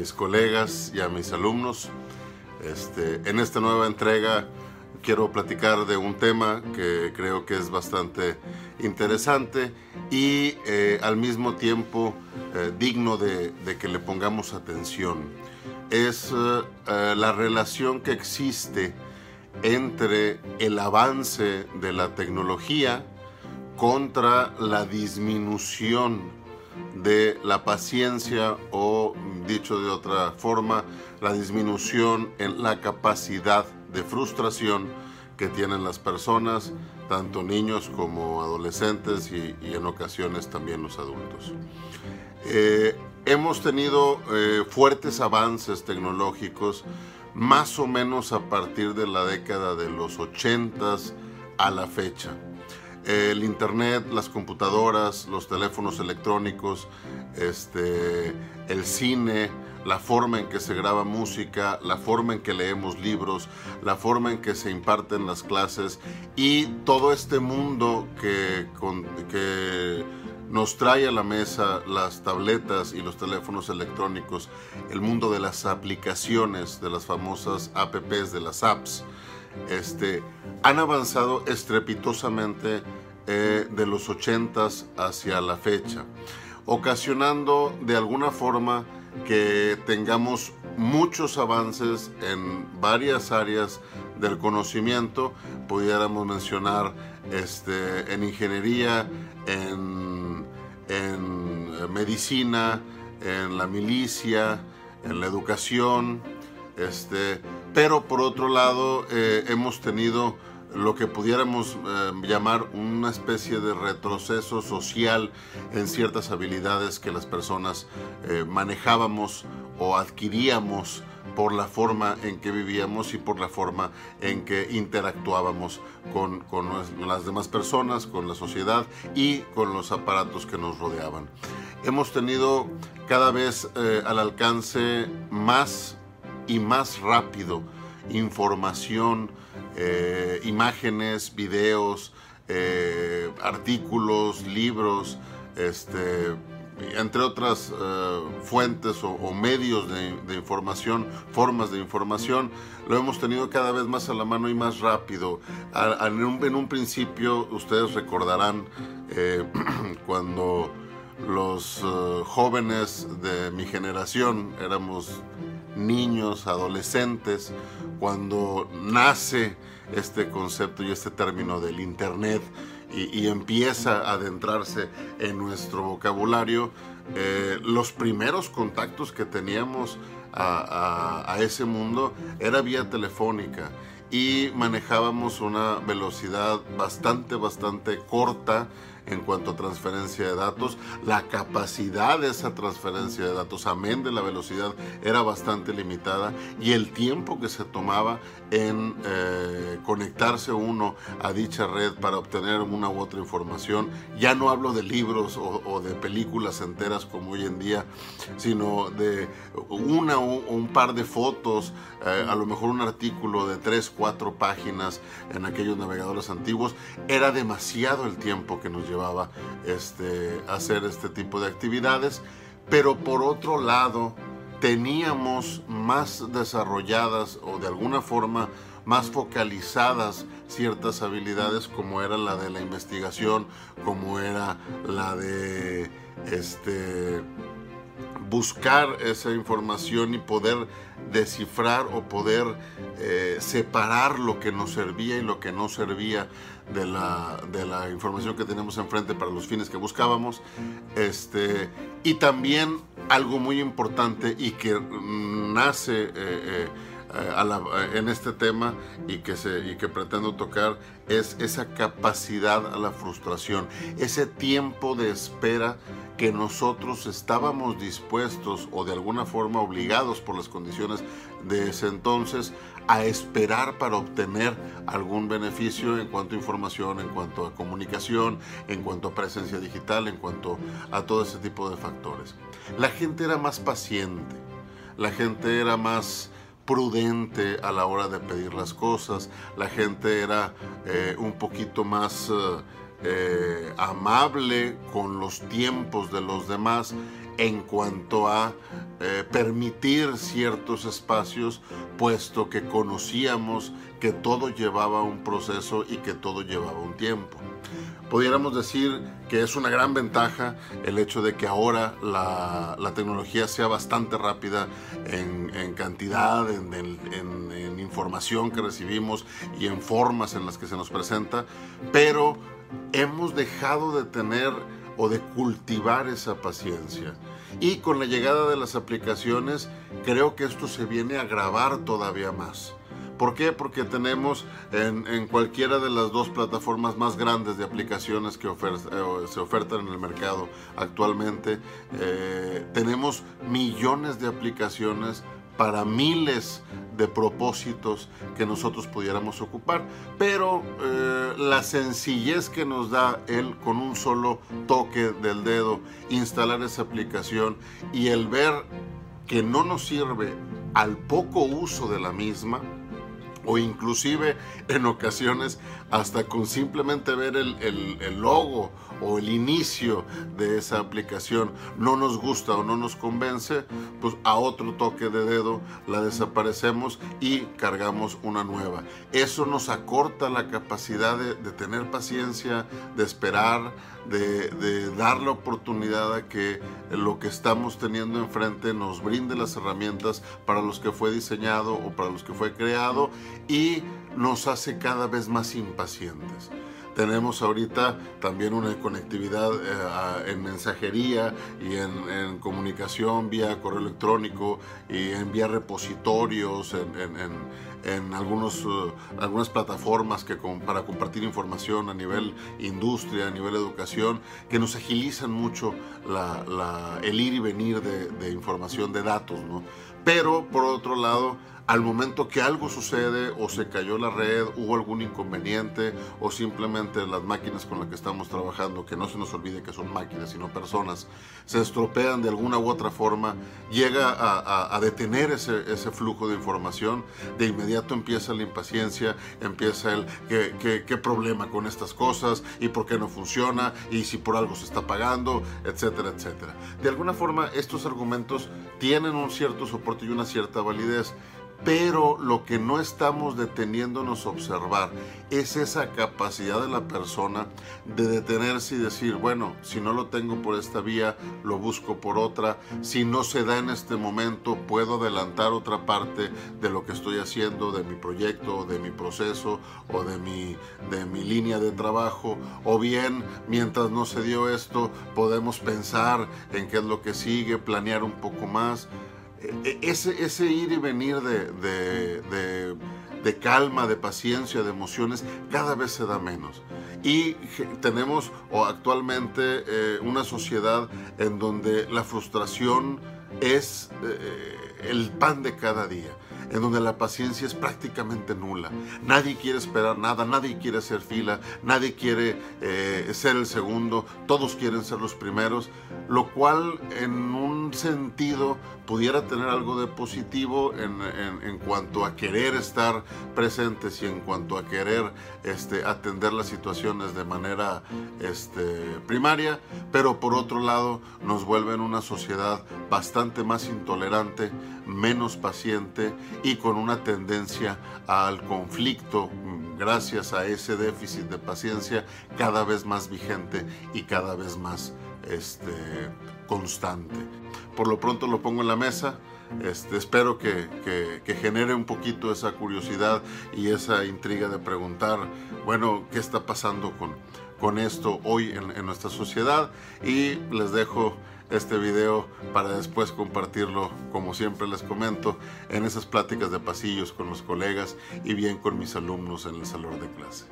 mis colegas y a mis alumnos. Este, en esta nueva entrega quiero platicar de un tema que creo que es bastante interesante y eh, al mismo tiempo eh, digno de, que le pongamos atención. Es eh, la relación que existe entre el avance de la tecnología contra la disminución de la paciencia o, dicho de otra forma, la disminución en la capacidad de frustración que tienen las personas, tanto niños como adolescentes y, en ocasiones también los adultos. Eh, hemos tenido eh, fuertes avances tecnológicos más o menos a partir de la década de los 80 a la fecha. El internet, las computadoras, los teléfonos electrónicos, este, el cine, la forma en que se graba música, la forma en que leemos libros, la forma en que se imparten las clases y todo este mundo que, que nos trae a la mesa las tabletas y los teléfonos electrónicos, el mundo de las aplicaciones, de las famosas apps, de las apps, este, han avanzado estrepitosamente eh, de los 80 hacia la fecha, ocasionando de alguna forma que tengamos muchos avances en varias áreas del conocimiento, pudiéramos mencionar este, en ingeniería, en, en medicina, en la milicia, en la educación, este, pero por otro lado eh, hemos tenido lo que pudiéramos eh, llamar una especie de retroceso social en ciertas habilidades que las personas eh, manejábamos o adquiríamos por la forma en que vivíamos y por la forma en que interactuábamos con, las demás personas, con la sociedad y con los aparatos que nos rodeaban. Hemos tenido cada vez eh, al alcance más y más rápido información, eh, imágenes, videos, eh, artículos, libros, este, entre otras eh, fuentes o, medios de, información, formas de información, lo hemos tenido cada vez más a la mano y más rápido. en, un, principio, ustedes recordarán cuando los jóvenes de mi generación éramos niños, adolescentes, cuando nace este concepto y este término del Internet y, empieza a adentrarse en nuestro vocabulario, eh, los primeros contactos que teníamos a, ese mundo era vía telefónica y manejábamos una velocidad bastante, bastante corta en cuanto a transferencia de datos. La capacidad de esa transferencia de datos, amén de la velocidad, era bastante limitada y el tiempo que se tomaba en eh, conectarse uno a dicha red para obtener una u otra información. Ya no hablo de libros o, de películas enteras como hoy en día, sino de una o un par de fotos, eh, a lo mejor un artículo de tres, cuatro páginas en aquellos navegadores antiguos. Era demasiado el tiempo que nos llevaba este, hacer este tipo de actividades, pero por otro lado teníamos más desarrolladas o de alguna forma más focalizadas ciertas habilidades como era la de la investigación, como era la de este buscar esa información y poder descifrar o poder eh, separar lo que nos servía y lo que no servía de la, de la información que tenemos enfrente para los fines que buscábamos. Este, y también algo muy importante y que nace eh, eh, en este tema y que, se, y que pretendo tocar es esa capacidad a la frustración, ese tiempo de espera que nosotros estábamos dispuestos o de alguna forma obligados por las condiciones de ese entonces a esperar para obtener algún beneficio en cuanto a información, en cuanto a comunicación, en cuanto a presencia digital, en cuanto a todo ese tipo de factores. La gente era más paciente, la gente era más prudente a la hora de pedir las cosas, la gente era eh, un poquito más eh, eh, amable con los tiempos de los demás en cuanto a eh, permitir ciertos espacios, puesto que conocíamos que todo llevaba un proceso y que todo llevaba un tiempo. Pudiéramos decir que es una gran ventaja el hecho de que ahora la, tecnología sea bastante rápida en, cantidad, en, en información que recibimos y en formas en las que se nos presenta, pero hemos dejado de tener o de cultivar esa paciencia. Y con la llegada de las aplicaciones, creo que esto se viene a agravar todavía más. ¿Por qué? Porque tenemos en, cualquiera de las dos plataformas más grandes de aplicaciones que eh, se ofertan en el mercado actualmente, eh, tenemos millones de aplicaciones para miles de propósitos que nosotros pudiéramos ocupar, pero eh, la sencillez que nos da él con un solo toque del dedo, instalar esa aplicación y el ver que no nos sirve al poco uso de la misma, o inclusive en ocasiones hasta con simplemente ver el, el, logo o el inicio de esa aplicación no nos gusta o no nos convence, pues a otro toque de dedo la desaparecemos y cargamos una nueva. Eso nos acorta la capacidad de, tener paciencia, de esperar, de, de, dar la oportunidad a que lo que estamos teniendo enfrente nos brinde las herramientas para los que fue diseñado o para los que fue creado y nos hace cada vez más impacientes. Tenemos ahorita también una conectividad eh, en mensajería y en, comunicación vía correo electrónico y en vía repositorios, en, algunos, eh, algunas plataformas que para compartir información a nivel industria, a nivel educación, que nos agilizan mucho el ir y venir de, de información, de datos. ¿no? Pero por otro lado, al momento que algo sucede o se cayó la red, hubo algún inconveniente o simplemente las máquinas con las que estamos trabajando, que no se nos olvide que son máquinas sino personas, se estropean de alguna u otra forma, llega a, detener ese, flujo de información, de inmediato empieza la impaciencia, empieza el ¿qué, qué, problema con estas cosas y por qué no funciona y si por algo se está pagando, etcétera, etcétera. De alguna forma estos argumentos tienen un cierto soporte y una cierta validez pero lo que no estamos deteniéndonos a observar es esa capacidad de la persona de detenerse y decir, bueno, si no lo tengo por esta vía, lo busco por otra, si no se da en este momento, puedo adelantar otra parte de lo que estoy haciendo, de mi proyecto, de mi proceso o de mi, de mi línea de trabajo, o bien, mientras no se dio esto, podemos pensar en qué es lo que sigue, planear un poco más. E, ese, ese ir y venir de, de, calma, de paciencia, de emociones, cada vez se da menos. Y tenemos o actualmente eh, una sociedad en donde la frustración es eh, el pan de cada día en donde la paciencia es prácticamente nula. Nadie quiere esperar nada, nadie quiere hacer fila, nadie quiere eh, ser el segundo, todos quieren ser los primeros, lo cual en un sentido pudiera tener algo de positivo en, cuanto a querer estar presentes y en cuanto a querer este, atender las situaciones de manera este, primaria, pero por otro lado nos vuelve en una sociedad bastante más intolerante, menos paciente y con una tendencia al conflicto mm, gracias a ese déficit de paciencia cada vez más vigente y cada vez más este, constante. Por lo pronto lo pongo en la mesa. Este, espero que, genere un poquito esa curiosidad y esa intriga de preguntar, bueno, ¿qué está pasando con, con esto hoy en, en nuestra sociedad? Y les dejo este video para después compartirlo, como siempre les comento, en esas pláticas de pasillos con los colegas y bien con mis alumnos en el salón de clase.